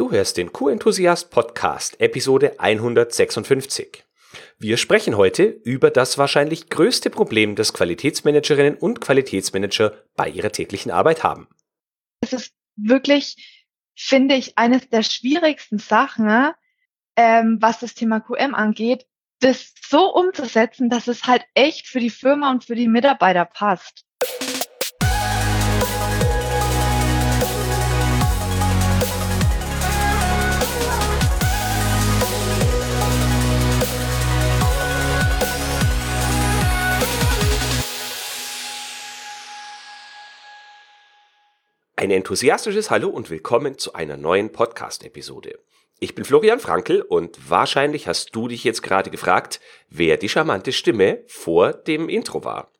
Du hörst den Q-Enthusiast Podcast, Episode 156. Wir sprechen heute über das wahrscheinlich größte Problem, das Qualitätsmanagerinnen und Qualitätsmanager bei ihrer täglichen Arbeit haben. Es ist wirklich, finde ich, eines der schwierigsten Sachen, ähm, was das Thema QM angeht, das so umzusetzen, dass es halt echt für die Firma und für die Mitarbeiter passt. Ein enthusiastisches Hallo und willkommen zu einer neuen Podcast-Episode. Ich bin Florian Frankl und wahrscheinlich hast du dich jetzt gerade gefragt, wer die charmante Stimme vor dem Intro war.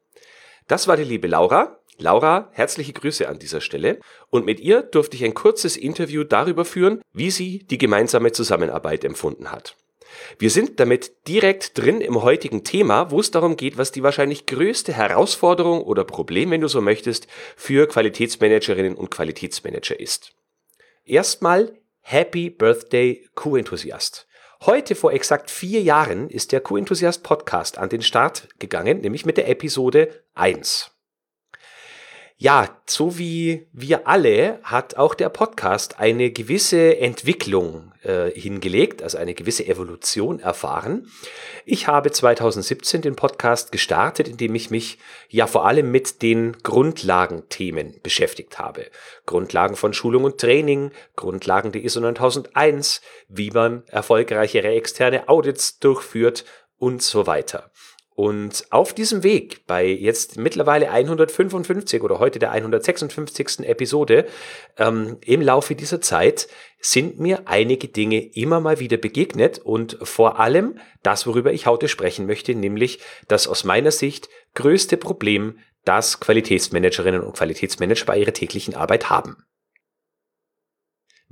Das war die liebe Laura. Laura, herzliche Grüße an dieser Stelle. Und mit ihr durfte ich ein kurzes Interview darüber führen, wie sie die gemeinsame Zusammenarbeit empfunden hat. Wir sind damit direkt drin im heutigen Thema, wo es darum geht, was die wahrscheinlich größte Herausforderung oder Problem, wenn du so möchtest, für Qualitätsmanagerinnen und Qualitätsmanager ist. Erstmal Happy Birthday Q-Enthusiast. Heute vor exakt vier Jahren ist der Q-Enthusiast Podcast an den Start gegangen, nämlich mit der Episode 1. Ja, so wie wir alle hat auch der Podcast eine gewisse Entwicklung äh, hingelegt, also eine gewisse Evolution erfahren. Ich habe 2017 den Podcast gestartet, indem ich mich ja vor allem mit den Grundlagenthemen beschäftigt habe. Grundlagen von Schulung und Training, Grundlagen der ISO 9001, wie man erfolgreichere externe Audits durchführt und so weiter. Und auf diesem Weg, bei jetzt mittlerweile 155 oder heute der 156. Episode, ähm, im Laufe dieser Zeit sind mir einige Dinge immer mal wieder begegnet und vor allem das, worüber ich heute sprechen möchte, nämlich das aus meiner Sicht größte Problem, das Qualitätsmanagerinnen und Qualitätsmanager bei ihrer täglichen Arbeit haben.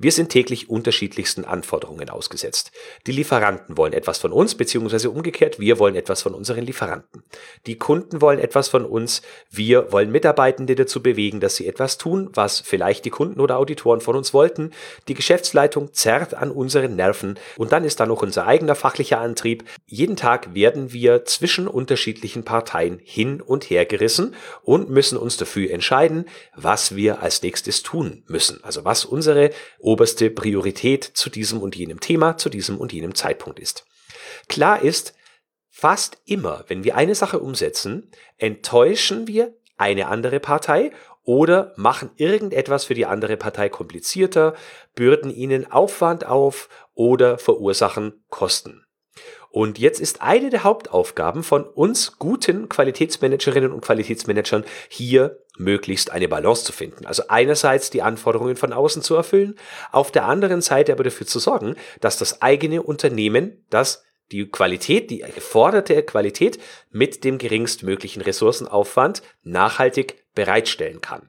Wir sind täglich unterschiedlichsten Anforderungen ausgesetzt. Die Lieferanten wollen etwas von uns, beziehungsweise umgekehrt, wir wollen etwas von unseren Lieferanten. Die Kunden wollen etwas von uns, wir wollen Mitarbeitende dazu bewegen, dass sie etwas tun, was vielleicht die Kunden oder Auditoren von uns wollten. Die Geschäftsleitung zerrt an unseren Nerven und dann ist da noch unser eigener fachlicher Antrieb. Jeden Tag werden wir zwischen unterschiedlichen Parteien hin und her gerissen und müssen uns dafür entscheiden, was wir als nächstes tun müssen. Also was unsere oberste Priorität zu diesem und jenem Thema, zu diesem und jenem Zeitpunkt ist. Klar ist, fast immer, wenn wir eine Sache umsetzen, enttäuschen wir eine andere Partei oder machen irgendetwas für die andere Partei komplizierter, bürden ihnen Aufwand auf oder verursachen Kosten. Und jetzt ist eine der Hauptaufgaben von uns guten Qualitätsmanagerinnen und Qualitätsmanagern hier möglichst eine Balance zu finden. Also einerseits die Anforderungen von außen zu erfüllen, auf der anderen Seite aber dafür zu sorgen, dass das eigene Unternehmen das die Qualität, die geforderte Qualität mit dem geringstmöglichen Ressourcenaufwand nachhaltig bereitstellen kann.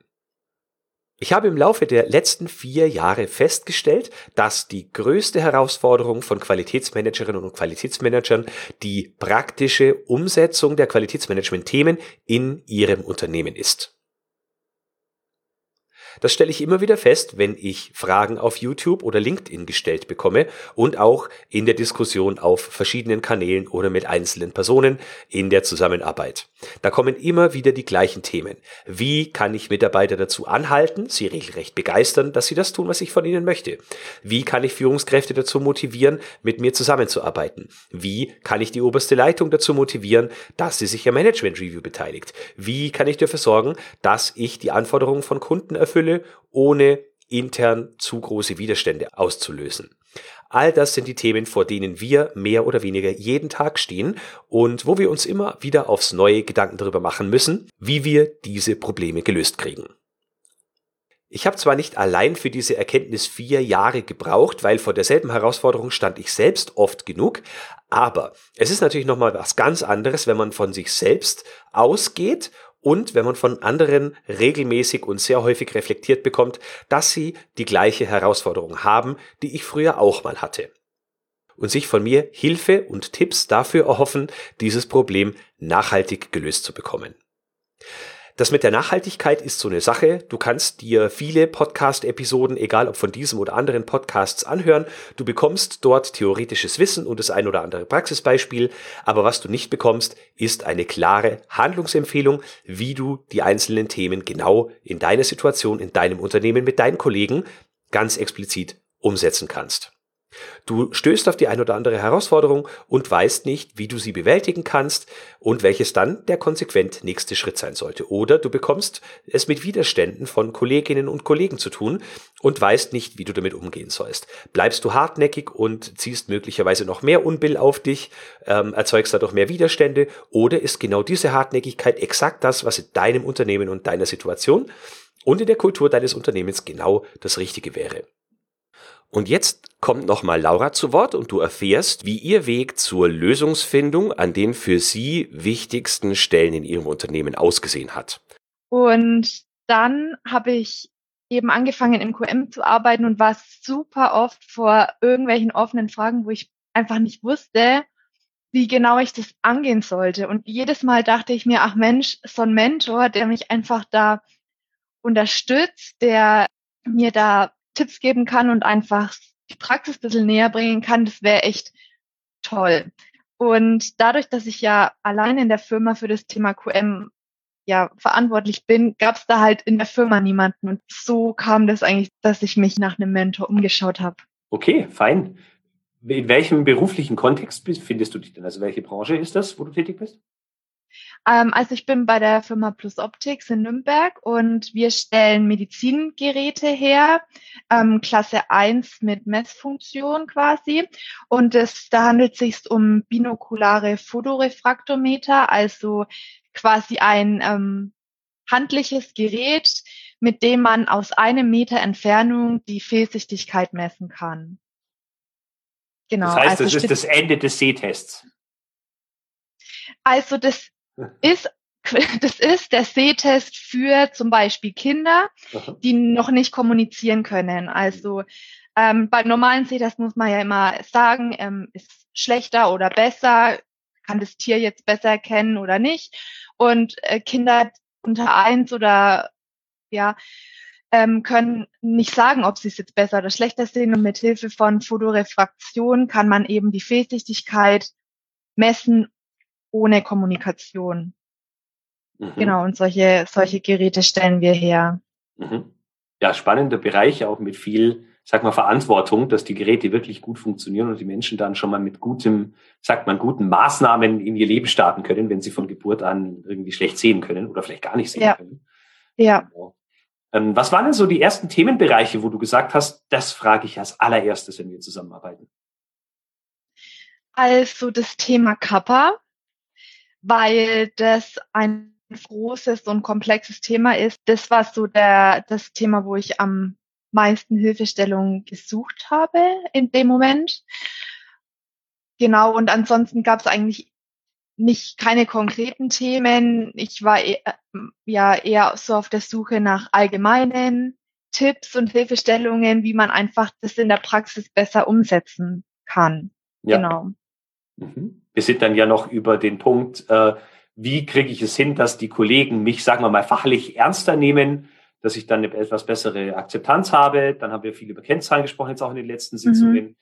Ich habe im Laufe der letzten vier Jahre festgestellt, dass die größte Herausforderung von Qualitätsmanagerinnen und Qualitätsmanagern die praktische Umsetzung der Qualitätsmanagement-Themen in ihrem Unternehmen ist. Das stelle ich immer wieder fest, wenn ich Fragen auf YouTube oder LinkedIn gestellt bekomme und auch in der Diskussion auf verschiedenen Kanälen oder mit einzelnen Personen in der Zusammenarbeit. Da kommen immer wieder die gleichen Themen. Wie kann ich Mitarbeiter dazu anhalten, sie regelrecht begeistern, dass sie das tun, was ich von ihnen möchte? Wie kann ich Führungskräfte dazu motivieren, mit mir zusammenzuarbeiten? Wie kann ich die oberste Leitung dazu motivieren, dass sie sich am Management Review beteiligt? Wie kann ich dafür sorgen, dass ich die Anforderungen von Kunden erfülle? Fülle, ohne intern zu große Widerstände auszulösen. All das sind die Themen, vor denen wir mehr oder weniger jeden Tag stehen und wo wir uns immer wieder aufs neue Gedanken darüber machen müssen, wie wir diese Probleme gelöst kriegen. Ich habe zwar nicht allein für diese Erkenntnis vier Jahre gebraucht, weil vor derselben Herausforderung stand ich selbst oft genug, aber es ist natürlich nochmal was ganz anderes, wenn man von sich selbst ausgeht und wenn man von anderen regelmäßig und sehr häufig reflektiert bekommt, dass sie die gleiche Herausforderung haben, die ich früher auch mal hatte. Und sich von mir Hilfe und Tipps dafür erhoffen, dieses Problem nachhaltig gelöst zu bekommen. Das mit der Nachhaltigkeit ist so eine Sache. Du kannst dir viele Podcast-Episoden, egal ob von diesem oder anderen Podcasts, anhören. Du bekommst dort theoretisches Wissen und das ein oder andere Praxisbeispiel. Aber was du nicht bekommst, ist eine klare Handlungsempfehlung, wie du die einzelnen Themen genau in deiner Situation, in deinem Unternehmen mit deinen Kollegen ganz explizit umsetzen kannst. Du stößt auf die ein oder andere Herausforderung und weißt nicht, wie du sie bewältigen kannst und welches dann der konsequent nächste Schritt sein sollte. Oder du bekommst es mit Widerständen von Kolleginnen und Kollegen zu tun und weißt nicht, wie du damit umgehen sollst. Bleibst du hartnäckig und ziehst möglicherweise noch mehr Unbill auf dich, ähm, erzeugst dadurch mehr Widerstände oder ist genau diese Hartnäckigkeit exakt das, was in deinem Unternehmen und deiner Situation und in der Kultur deines Unternehmens genau das Richtige wäre. Und jetzt kommt nochmal Laura zu Wort und du erfährst, wie ihr Weg zur Lösungsfindung an den für sie wichtigsten Stellen in ihrem Unternehmen ausgesehen hat. Und dann habe ich eben angefangen im QM zu arbeiten und war super oft vor irgendwelchen offenen Fragen, wo ich einfach nicht wusste, wie genau ich das angehen sollte. Und jedes Mal dachte ich mir, ach Mensch, so ein Mentor, der mich einfach da unterstützt, der mir da Tipps geben kann und einfach die Praxis ein bisschen näher bringen kann, das wäre echt toll. Und dadurch, dass ich ja allein in der Firma für das Thema QM ja verantwortlich bin, gab es da halt in der Firma niemanden. Und so kam das eigentlich, dass ich mich nach einem Mentor umgeschaut habe. Okay, fein. In welchem beruflichen Kontext findest du dich denn? Also welche Branche ist das, wo du tätig bist? Ähm, also ich bin bei der Firma Plus Optics in Nürnberg und wir stellen Medizingeräte her, ähm, Klasse 1 mit Messfunktion quasi. Und es, da handelt es sich um binokulare Photorefraktometer, also quasi ein ähm, handliches Gerät, mit dem man aus einem Meter Entfernung die Fehlsichtigkeit messen kann. Genau. Das heißt, also das ist das Ende des Sehtests. Also das ist das ist der Sehtest für zum Beispiel Kinder, die noch nicht kommunizieren können. Also ähm, beim normalen Sehtest muss man ja immer sagen, ähm, ist schlechter oder besser, kann das Tier jetzt besser erkennen oder nicht. Und äh, Kinder unter eins oder ja ähm, können nicht sagen, ob sie es jetzt besser oder schlechter sehen. Und mit Hilfe von Fotorefraktion kann man eben die Fehlsichtigkeit messen ohne Kommunikation. Mhm. Genau, und solche, solche Geräte stellen wir her. Mhm. Ja, spannender Bereich, auch mit viel, sag mal, Verantwortung, dass die Geräte wirklich gut funktionieren und die Menschen dann schon mal mit gutem, sagt man, guten Maßnahmen in ihr Leben starten können, wenn sie von Geburt an irgendwie schlecht sehen können oder vielleicht gar nicht sehen ja. können. Ja. Genau. Ähm, was waren denn so die ersten Themenbereiche, wo du gesagt hast, das frage ich als allererstes, wenn wir zusammenarbeiten? Also das Thema Kappa, weil das ein großes und komplexes Thema ist. Das war so der, das Thema, wo ich am meisten Hilfestellung gesucht habe in dem Moment. Genau, und ansonsten gab es eigentlich nicht keine konkreten Themen. Ich war eher, ja eher so auf der Suche nach allgemeinen Tipps und Hilfestellungen, wie man einfach das in der Praxis besser umsetzen kann. Ja. Genau. Mhm. Wir sind dann ja noch über den Punkt, äh, wie kriege ich es hin, dass die Kollegen mich, sagen wir mal, fachlich ernster nehmen, dass ich dann eine etwas bessere Akzeptanz habe. Dann haben wir viel über Kennzahlen gesprochen, jetzt auch in den letzten mhm. Sitzungen. Mhm.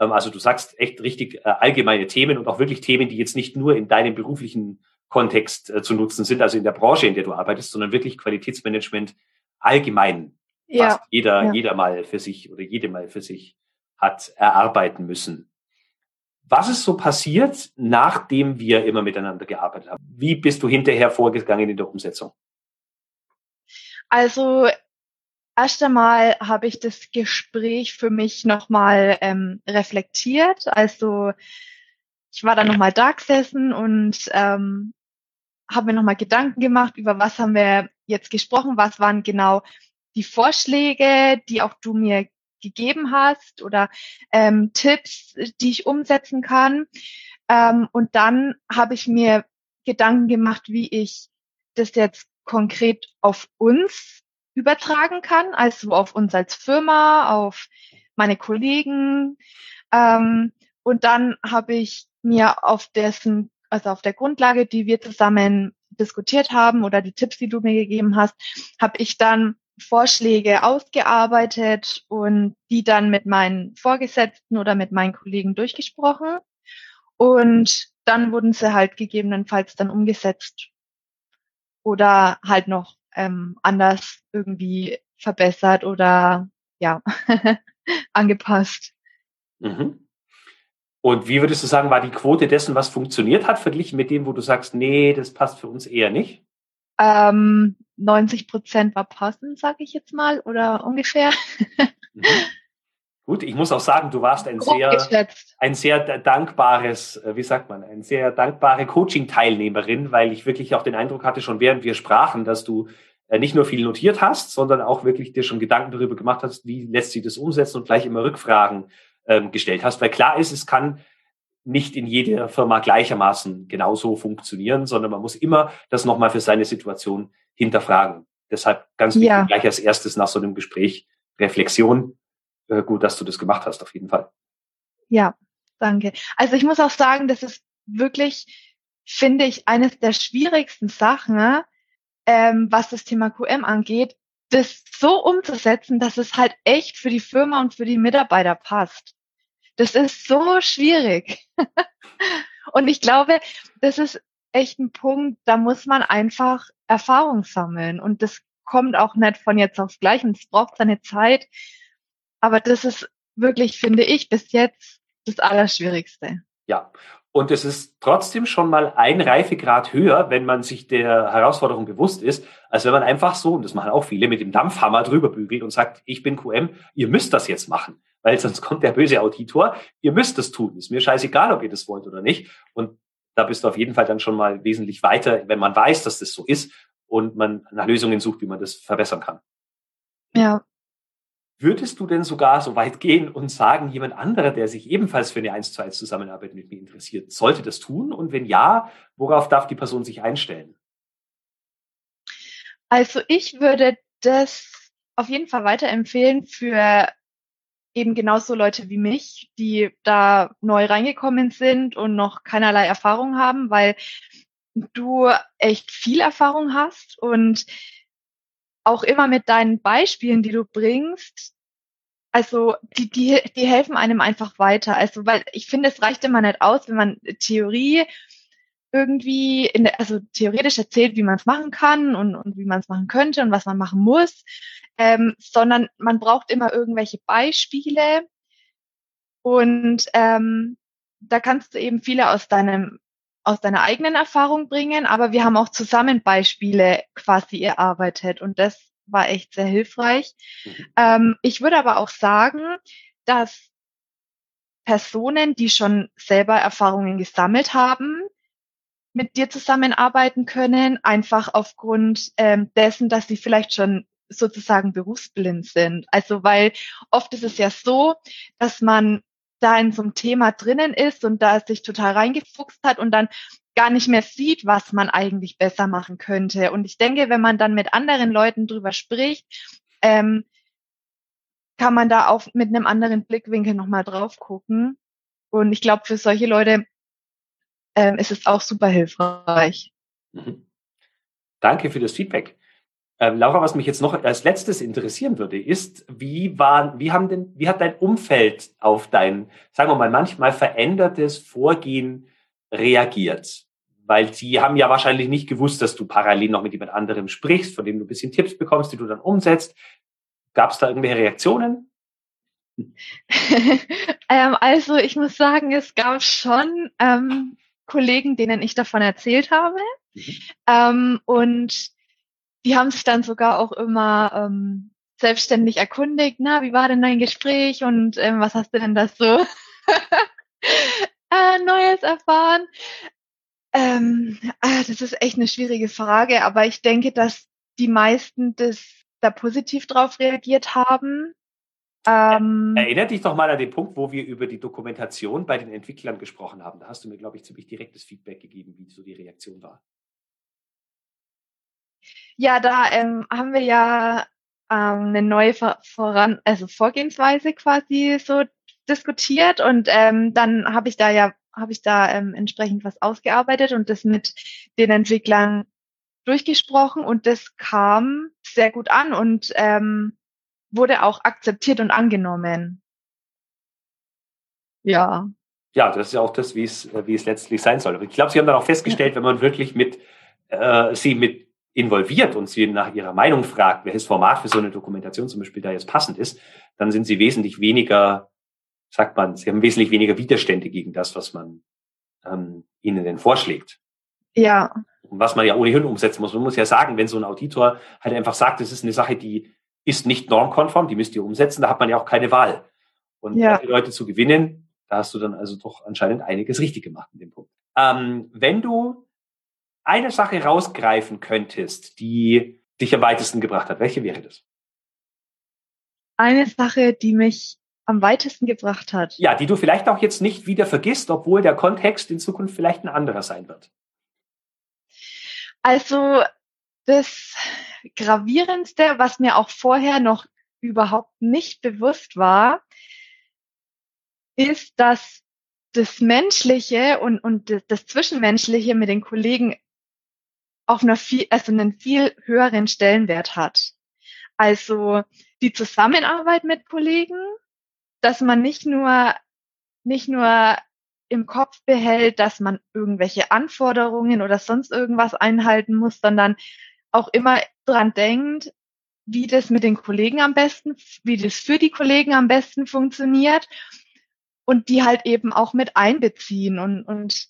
Ähm, also du sagst echt richtig äh, allgemeine Themen und auch wirklich Themen, die jetzt nicht nur in deinem beruflichen Kontext äh, zu nutzen sind, also in der Branche, in der du arbeitest, sondern wirklich Qualitätsmanagement allgemein. Ja. Jeder, ja. jeder mal für sich oder jede mal für sich hat erarbeiten müssen. Was ist so passiert, nachdem wir immer miteinander gearbeitet haben? Wie bist du hinterher vorgegangen in der Umsetzung? Also erst einmal habe ich das Gespräch für mich nochmal ähm, reflektiert. Also ich war dann nochmal da gesessen und ähm, habe mir nochmal Gedanken gemacht, über was haben wir jetzt gesprochen, was waren genau die Vorschläge, die auch du mir gegeben hast oder ähm, Tipps, die ich umsetzen kann. Ähm, und dann habe ich mir Gedanken gemacht, wie ich das jetzt konkret auf uns übertragen kann, also auf uns als Firma, auf meine Kollegen. Ähm, und dann habe ich mir auf dessen, also auf der Grundlage, die wir zusammen diskutiert haben oder die Tipps, die du mir gegeben hast, habe ich dann Vorschläge ausgearbeitet und die dann mit meinen Vorgesetzten oder mit meinen Kollegen durchgesprochen. Und dann wurden sie halt gegebenenfalls dann umgesetzt oder halt noch ähm, anders irgendwie verbessert oder ja angepasst. Mhm. Und wie würdest du sagen, war die Quote dessen, was funktioniert hat, verglichen mit dem, wo du sagst, nee, das passt für uns eher nicht? Ähm, 90 Prozent war passend, sage ich jetzt mal, oder ungefähr. Mhm. Gut, ich muss auch sagen, du warst ein sehr, ein sehr dankbares, äh, wie sagt man, ein sehr dankbare Coaching-Teilnehmerin, weil ich wirklich auch den Eindruck hatte, schon während wir sprachen, dass du äh, nicht nur viel notiert hast, sondern auch wirklich dir schon Gedanken darüber gemacht hast, wie lässt sich das umsetzen und gleich immer Rückfragen ähm, gestellt hast. Weil klar ist, es kann nicht in jeder Firma gleichermaßen genauso funktionieren, sondern man muss immer das nochmal für seine Situation hinterfragen. Deshalb ganz wichtig, ja. gleich als erstes nach so einem Gespräch Reflexion. Äh, gut, dass du das gemacht hast, auf jeden Fall. Ja, danke. Also ich muss auch sagen, das ist wirklich, finde ich, eines der schwierigsten Sachen, ähm, was das Thema QM angeht, das so umzusetzen, dass es halt echt für die Firma und für die Mitarbeiter passt. Das ist so schwierig. und ich glaube, das ist echt ein Punkt, da muss man einfach Erfahrung sammeln. Und das kommt auch nicht von jetzt aufs Gleiche und es braucht seine Zeit. Aber das ist wirklich, finde ich, bis jetzt das Allerschwierigste. Ja, und es ist trotzdem schon mal ein Reifegrad höher, wenn man sich der Herausforderung bewusst ist, als wenn man einfach so, und das machen auch viele, mit dem Dampfhammer drüber bügelt und sagt, ich bin QM, ihr müsst das jetzt machen, weil sonst kommt der böse Auditor, ihr müsst das tun. Ist mir scheißegal, ob ihr das wollt oder nicht. Und da bist du auf jeden Fall dann schon mal wesentlich weiter, wenn man weiß, dass das so ist und man nach Lösungen sucht, wie man das verbessern kann. Ja, Würdest du denn sogar so weit gehen und sagen, jemand anderer, der sich ebenfalls für eine 1 zu 1 Zusammenarbeit mit mir interessiert, sollte das tun? Und wenn ja, worauf darf die Person sich einstellen? Also ich würde das auf jeden Fall weiterempfehlen für eben genauso Leute wie mich, die da neu reingekommen sind und noch keinerlei Erfahrung haben, weil du echt viel Erfahrung hast und auch immer mit deinen Beispielen, die du bringst, also die, die, die helfen einem einfach weiter. Also, weil ich finde, es reicht immer nicht aus, wenn man Theorie irgendwie, in der, also theoretisch erzählt, wie man es machen kann und, und wie man es machen könnte und was man machen muss, ähm, sondern man braucht immer irgendwelche Beispiele und ähm, da kannst du eben viele aus deinem aus deiner eigenen Erfahrung bringen, aber wir haben auch zusammen Beispiele quasi erarbeitet und das war echt sehr hilfreich. Mhm. Ähm, ich würde aber auch sagen, dass Personen, die schon selber Erfahrungen gesammelt haben, mit dir zusammenarbeiten können, einfach aufgrund ähm, dessen, dass sie vielleicht schon sozusagen berufsblind sind. Also weil oft ist es ja so, dass man da in so einem Thema drinnen ist und da sich total reingefuchst hat und dann gar nicht mehr sieht, was man eigentlich besser machen könnte. Und ich denke, wenn man dann mit anderen Leuten drüber spricht, ähm, kann man da auch mit einem anderen Blickwinkel nochmal drauf gucken. Und ich glaube, für solche Leute ähm, ist es auch super hilfreich. Mhm. Danke für das Feedback. Ähm, Laura, was mich jetzt noch als letztes interessieren würde, ist, wie war, wie haben denn, wie hat dein Umfeld auf dein, sagen wir mal, manchmal verändertes Vorgehen reagiert? Weil sie haben ja wahrscheinlich nicht gewusst, dass du parallel noch mit jemand anderem sprichst, von dem du ein bisschen Tipps bekommst, die du dann umsetzt. Gab es da irgendwelche Reaktionen? ähm, also ich muss sagen, es gab schon ähm, Kollegen, denen ich davon erzählt habe. Mhm. Ähm, und die haben sich dann sogar auch immer ähm, selbstständig erkundigt, na, wie war denn dein Gespräch und ähm, was hast du denn da so äh, Neues erfahren? Ähm, ah, das ist echt eine schwierige Frage, aber ich denke, dass die meisten das da positiv drauf reagiert haben. Ähm, Erinnert dich doch mal an den Punkt, wo wir über die Dokumentation bei den Entwicklern gesprochen haben. Da hast du mir, glaube ich, ziemlich direktes Feedback gegeben, wie so die Reaktion war. Ja, da ähm, haben wir ja ähm, eine neue Voran also Vorgehensweise quasi so diskutiert und ähm, dann habe ich da ja habe ich da ähm, entsprechend was ausgearbeitet und das mit den Entwicklern durchgesprochen und das kam sehr gut an und ähm, wurde auch akzeptiert und angenommen. Ja. Ja, das ist ja auch das, wie es, wie es letztlich sein soll. Ich glaube, Sie haben dann auch festgestellt, ja. wenn man wirklich mit äh, Sie mit involviert und Sie nach Ihrer Meinung fragt, welches Format für so eine Dokumentation zum Beispiel da jetzt passend ist, dann sind Sie wesentlich weniger, sagt man, Sie haben wesentlich weniger Widerstände gegen das, was man ähm, Ihnen denn vorschlägt. Ja. Was man ja ohnehin umsetzen muss. Man muss ja sagen, wenn so ein Auditor halt einfach sagt, das ist eine Sache, die ist nicht normkonform, die müsst ihr umsetzen, da hat man ja auch keine Wahl. Und ja. die Leute zu gewinnen, da hast du dann also doch anscheinend einiges richtig gemacht in dem Punkt. Ähm, wenn du eine Sache rausgreifen könntest, die dich am weitesten gebracht hat, welche wäre das? Eine Sache, die mich am weitesten gebracht hat. Ja, die du vielleicht auch jetzt nicht wieder vergisst, obwohl der Kontext in Zukunft vielleicht ein anderer sein wird. Also das Gravierendste, was mir auch vorher noch überhaupt nicht bewusst war, ist, dass das Menschliche und, und das Zwischenmenschliche mit den Kollegen auf einer viel, also einen viel höheren Stellenwert hat. Also die Zusammenarbeit mit Kollegen, dass man nicht nur, nicht nur im Kopf behält, dass man irgendwelche Anforderungen oder sonst irgendwas einhalten muss, sondern auch immer dran denkt, wie das mit den Kollegen am besten, wie das für die Kollegen am besten funktioniert und die halt eben auch mit einbeziehen und, und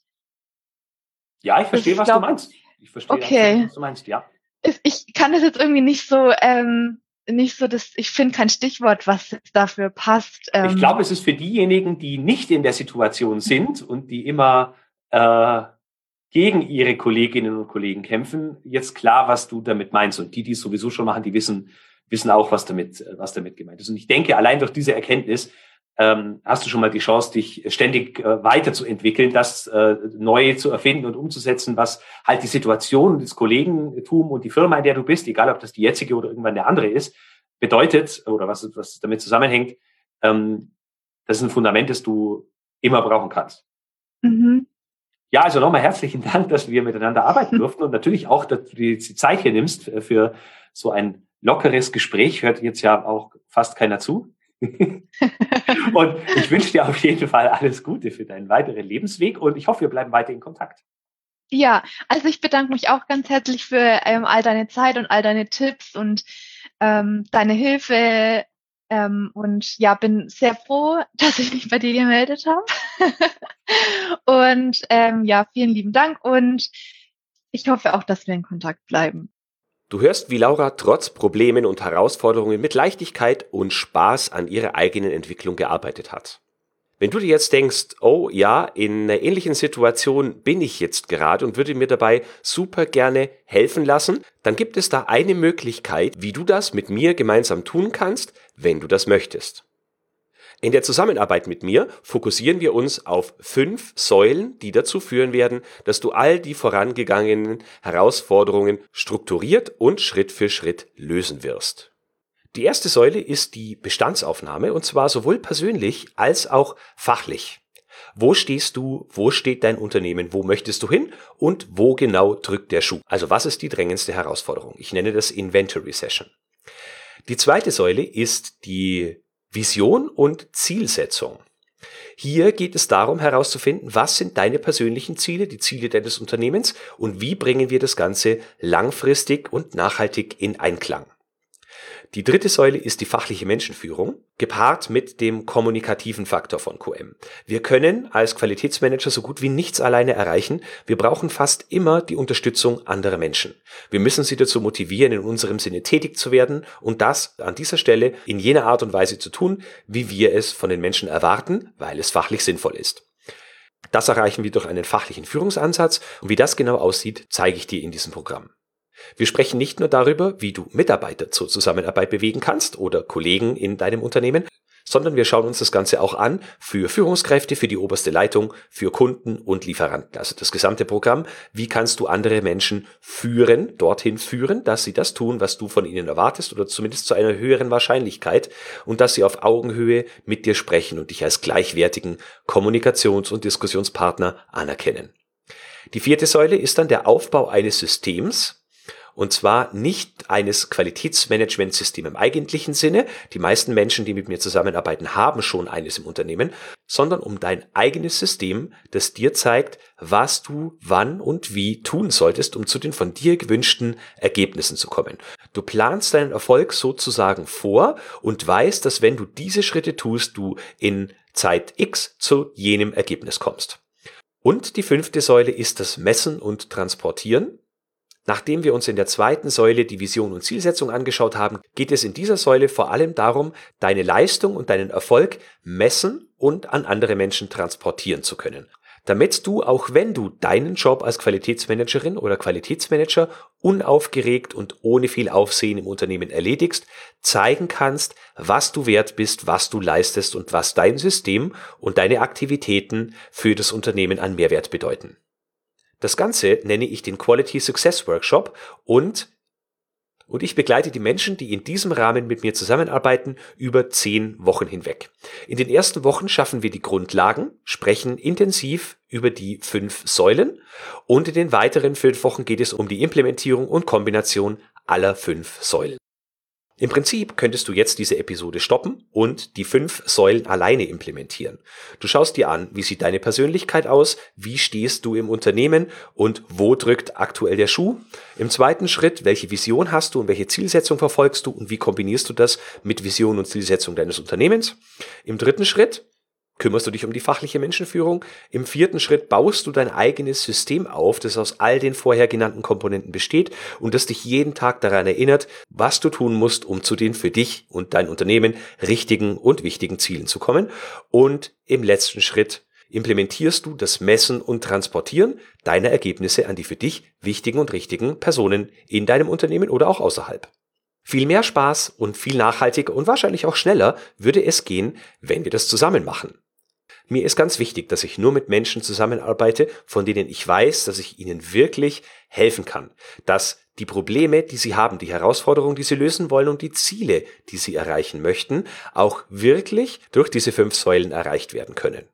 ja, ich verstehe, was glaub, du meinst. Ich verstehe, okay. was du meinst, ja. Ich kann das jetzt irgendwie nicht so, ähm, nicht so, dass ich finde kein Stichwort, was dafür passt. Ähm. Ich glaube, es ist für diejenigen, die nicht in der Situation sind und die immer äh, gegen ihre Kolleginnen und Kollegen kämpfen, jetzt klar, was du damit meinst. Und die, die es sowieso schon machen, die wissen, wissen auch, was damit, was damit gemeint ist. Und ich denke, allein durch diese Erkenntnis ähm, hast du schon mal die Chance, dich ständig äh, weiterzuentwickeln, das äh, neu zu erfinden und umzusetzen, was halt die Situation, das Kollegentum und die Firma, in der du bist, egal ob das die jetzige oder irgendwann der andere ist, bedeutet oder was, was damit zusammenhängt, ähm, das ist ein Fundament, das du immer brauchen kannst. Ja, also nochmal herzlichen Dank, dass wir miteinander arbeiten durften und natürlich auch, dass du die Zeit hier nimmst für so ein lockeres Gespräch. Hört jetzt ja auch fast keiner zu. und ich wünsche dir auf jeden Fall alles Gute für deinen weiteren Lebensweg und ich hoffe, wir bleiben weiter in Kontakt. Ja, also ich bedanke mich auch ganz herzlich für ähm, all deine Zeit und all deine Tipps und ähm, deine Hilfe. Ähm, und ja, bin sehr froh, dass ich mich bei dir gemeldet habe. und ähm, ja, vielen lieben Dank und ich hoffe auch, dass wir in Kontakt bleiben. Du hörst, wie Laura trotz Problemen und Herausforderungen mit Leichtigkeit und Spaß an ihrer eigenen Entwicklung gearbeitet hat. Wenn du dir jetzt denkst, oh ja, in einer ähnlichen Situation bin ich jetzt gerade und würde mir dabei super gerne helfen lassen, dann gibt es da eine Möglichkeit, wie du das mit mir gemeinsam tun kannst, wenn du das möchtest. In der Zusammenarbeit mit mir fokussieren wir uns auf fünf Säulen, die dazu führen werden, dass du all die vorangegangenen Herausforderungen strukturiert und Schritt für Schritt lösen wirst. Die erste Säule ist die Bestandsaufnahme und zwar sowohl persönlich als auch fachlich. Wo stehst du? Wo steht dein Unternehmen? Wo möchtest du hin? Und wo genau drückt der Schuh? Also was ist die drängendste Herausforderung? Ich nenne das Inventory Session. Die zweite Säule ist die Vision und Zielsetzung. Hier geht es darum herauszufinden, was sind deine persönlichen Ziele, die Ziele deines Unternehmens und wie bringen wir das Ganze langfristig und nachhaltig in Einklang. Die dritte Säule ist die fachliche Menschenführung, gepaart mit dem kommunikativen Faktor von QM. Wir können als Qualitätsmanager so gut wie nichts alleine erreichen. Wir brauchen fast immer die Unterstützung anderer Menschen. Wir müssen sie dazu motivieren, in unserem Sinne tätig zu werden und das an dieser Stelle in jener Art und Weise zu tun, wie wir es von den Menschen erwarten, weil es fachlich sinnvoll ist. Das erreichen wir durch einen fachlichen Führungsansatz und wie das genau aussieht, zeige ich dir in diesem Programm. Wir sprechen nicht nur darüber, wie du Mitarbeiter zur Zusammenarbeit bewegen kannst oder Kollegen in deinem Unternehmen, sondern wir schauen uns das Ganze auch an für Führungskräfte, für die oberste Leitung, für Kunden und Lieferanten. Also das gesamte Programm. Wie kannst du andere Menschen führen, dorthin führen, dass sie das tun, was du von ihnen erwartest oder zumindest zu einer höheren Wahrscheinlichkeit und dass sie auf Augenhöhe mit dir sprechen und dich als gleichwertigen Kommunikations- und Diskussionspartner anerkennen. Die vierte Säule ist dann der Aufbau eines Systems, Und zwar nicht eines Qualitätsmanagementsystems im eigentlichen Sinne. Die meisten Menschen, die mit mir zusammenarbeiten, haben schon eines im Unternehmen, sondern um dein eigenes System, das dir zeigt, was du wann und wie tun solltest, um zu den von dir gewünschten Ergebnissen zu kommen. Du planst deinen Erfolg sozusagen vor und weißt, dass wenn du diese Schritte tust, du in Zeit X zu jenem Ergebnis kommst. Und die fünfte Säule ist das Messen und Transportieren. Nachdem wir uns in der zweiten Säule die Vision und Zielsetzung angeschaut haben, geht es in dieser Säule vor allem darum, deine Leistung und deinen Erfolg messen und an andere Menschen transportieren zu können damit du, auch wenn du deinen Job als Qualitätsmanagerin oder Qualitätsmanager unaufgeregt und ohne viel Aufsehen im Unternehmen erledigst, zeigen kannst, was du wert bist, was du leistest und was dein System und deine Aktivitäten für das Unternehmen an Mehrwert bedeuten. Das Ganze nenne ich den Quality Success Workshop und und ich begleite die Menschen, die in diesem Rahmen mit mir zusammenarbeiten, über zehn Wochen hinweg. In den ersten Wochen schaffen wir die Grundlagen, sprechen intensiv über die fünf Säulen und in den weiteren fünf Wochen geht es um die Implementierung und Kombination aller fünf Säulen. Im Prinzip könntest du jetzt diese Episode stoppen und die fünf Säulen alleine implementieren. Du schaust dir an, wie sieht deine Persönlichkeit aus, wie stehst du im Unternehmen und wo drückt aktuell der Schuh. Im zweiten Schritt, welche Vision hast du und welche Zielsetzung verfolgst du und wie kombinierst du das mit Vision und Zielsetzung deines Unternehmens. Im dritten Schritt, kümmerst du dich um die fachliche Menschenführung. Im vierten Schritt baust du dein eigenes System auf, das aus all den vorher genannten Komponenten besteht und das dich jeden Tag daran erinnert, was du tun musst, um zu den für dich und dein Unternehmen richtigen und wichtigen Zielen zu kommen. Und im letzten Schritt implementierst du das Messen und Transportieren deiner Ergebnisse an die für dich wichtigen und richtigen Personen in deinem Unternehmen oder auch außerhalb. Viel mehr Spaß und viel nachhaltiger und wahrscheinlich auch schneller würde es gehen, wenn wir das zusammen machen. Mir ist ganz wichtig, dass ich nur mit Menschen zusammenarbeite, von denen ich weiß, dass ich ihnen wirklich helfen kann, dass die Probleme, die sie haben, die Herausforderungen, die sie lösen wollen und die Ziele, die sie erreichen möchten, auch wirklich durch diese fünf Säulen erreicht werden können.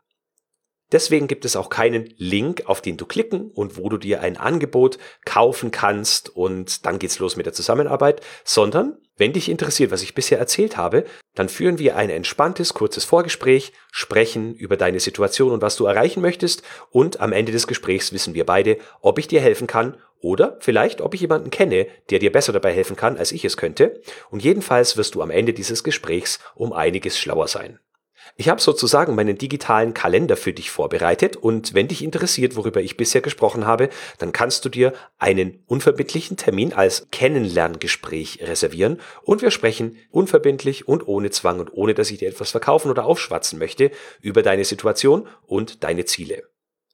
Deswegen gibt es auch keinen Link, auf den du klicken und wo du dir ein Angebot kaufen kannst und dann geht's los mit der Zusammenarbeit, sondern wenn dich interessiert, was ich bisher erzählt habe, dann führen wir ein entspanntes, kurzes Vorgespräch, sprechen über deine Situation und was du erreichen möchtest und am Ende des Gesprächs wissen wir beide, ob ich dir helfen kann oder vielleicht, ob ich jemanden kenne, der dir besser dabei helfen kann, als ich es könnte. Und jedenfalls wirst du am Ende dieses Gesprächs um einiges schlauer sein. Ich habe sozusagen meinen digitalen Kalender für dich vorbereitet und wenn dich interessiert, worüber ich bisher gesprochen habe, dann kannst du dir einen unverbindlichen Termin als Kennenlerngespräch reservieren und wir sprechen unverbindlich und ohne Zwang und ohne, dass ich dir etwas verkaufen oder aufschwatzen möchte über deine Situation und deine Ziele.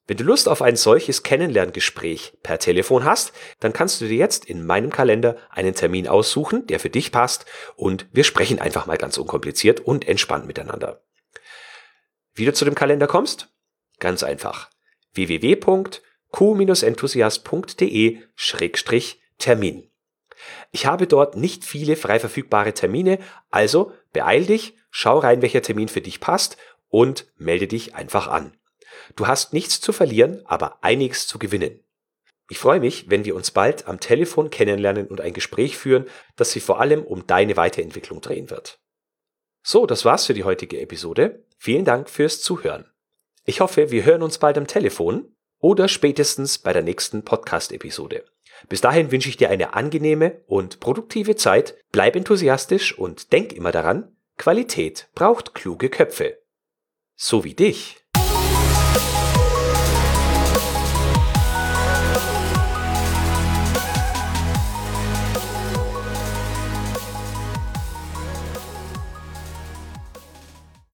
Wenn du Lust auf ein solches Kennenlerngespräch per Telefon hast, dann kannst du dir jetzt in meinem Kalender einen Termin aussuchen, der für dich passt und wir sprechen einfach mal ganz unkompliziert und entspannt miteinander. Wie du zu dem Kalender kommst? Ganz einfach. www.q-enthusiast.de-termin. Ich habe dort nicht viele frei verfügbare Termine, also beeil dich, schau rein, welcher Termin für dich passt und melde dich einfach an. Du hast nichts zu verlieren, aber einiges zu gewinnen. Ich freue mich, wenn wir uns bald am Telefon kennenlernen und ein Gespräch führen, das sich vor allem um deine Weiterentwicklung drehen wird. So, das war's für die heutige Episode. Vielen Dank fürs Zuhören. Ich hoffe, wir hören uns bald am Telefon oder spätestens bei der nächsten Podcast-Episode. Bis dahin wünsche ich dir eine angenehme und produktive Zeit, bleib enthusiastisch und denk immer daran, Qualität braucht kluge Köpfe. So wie dich.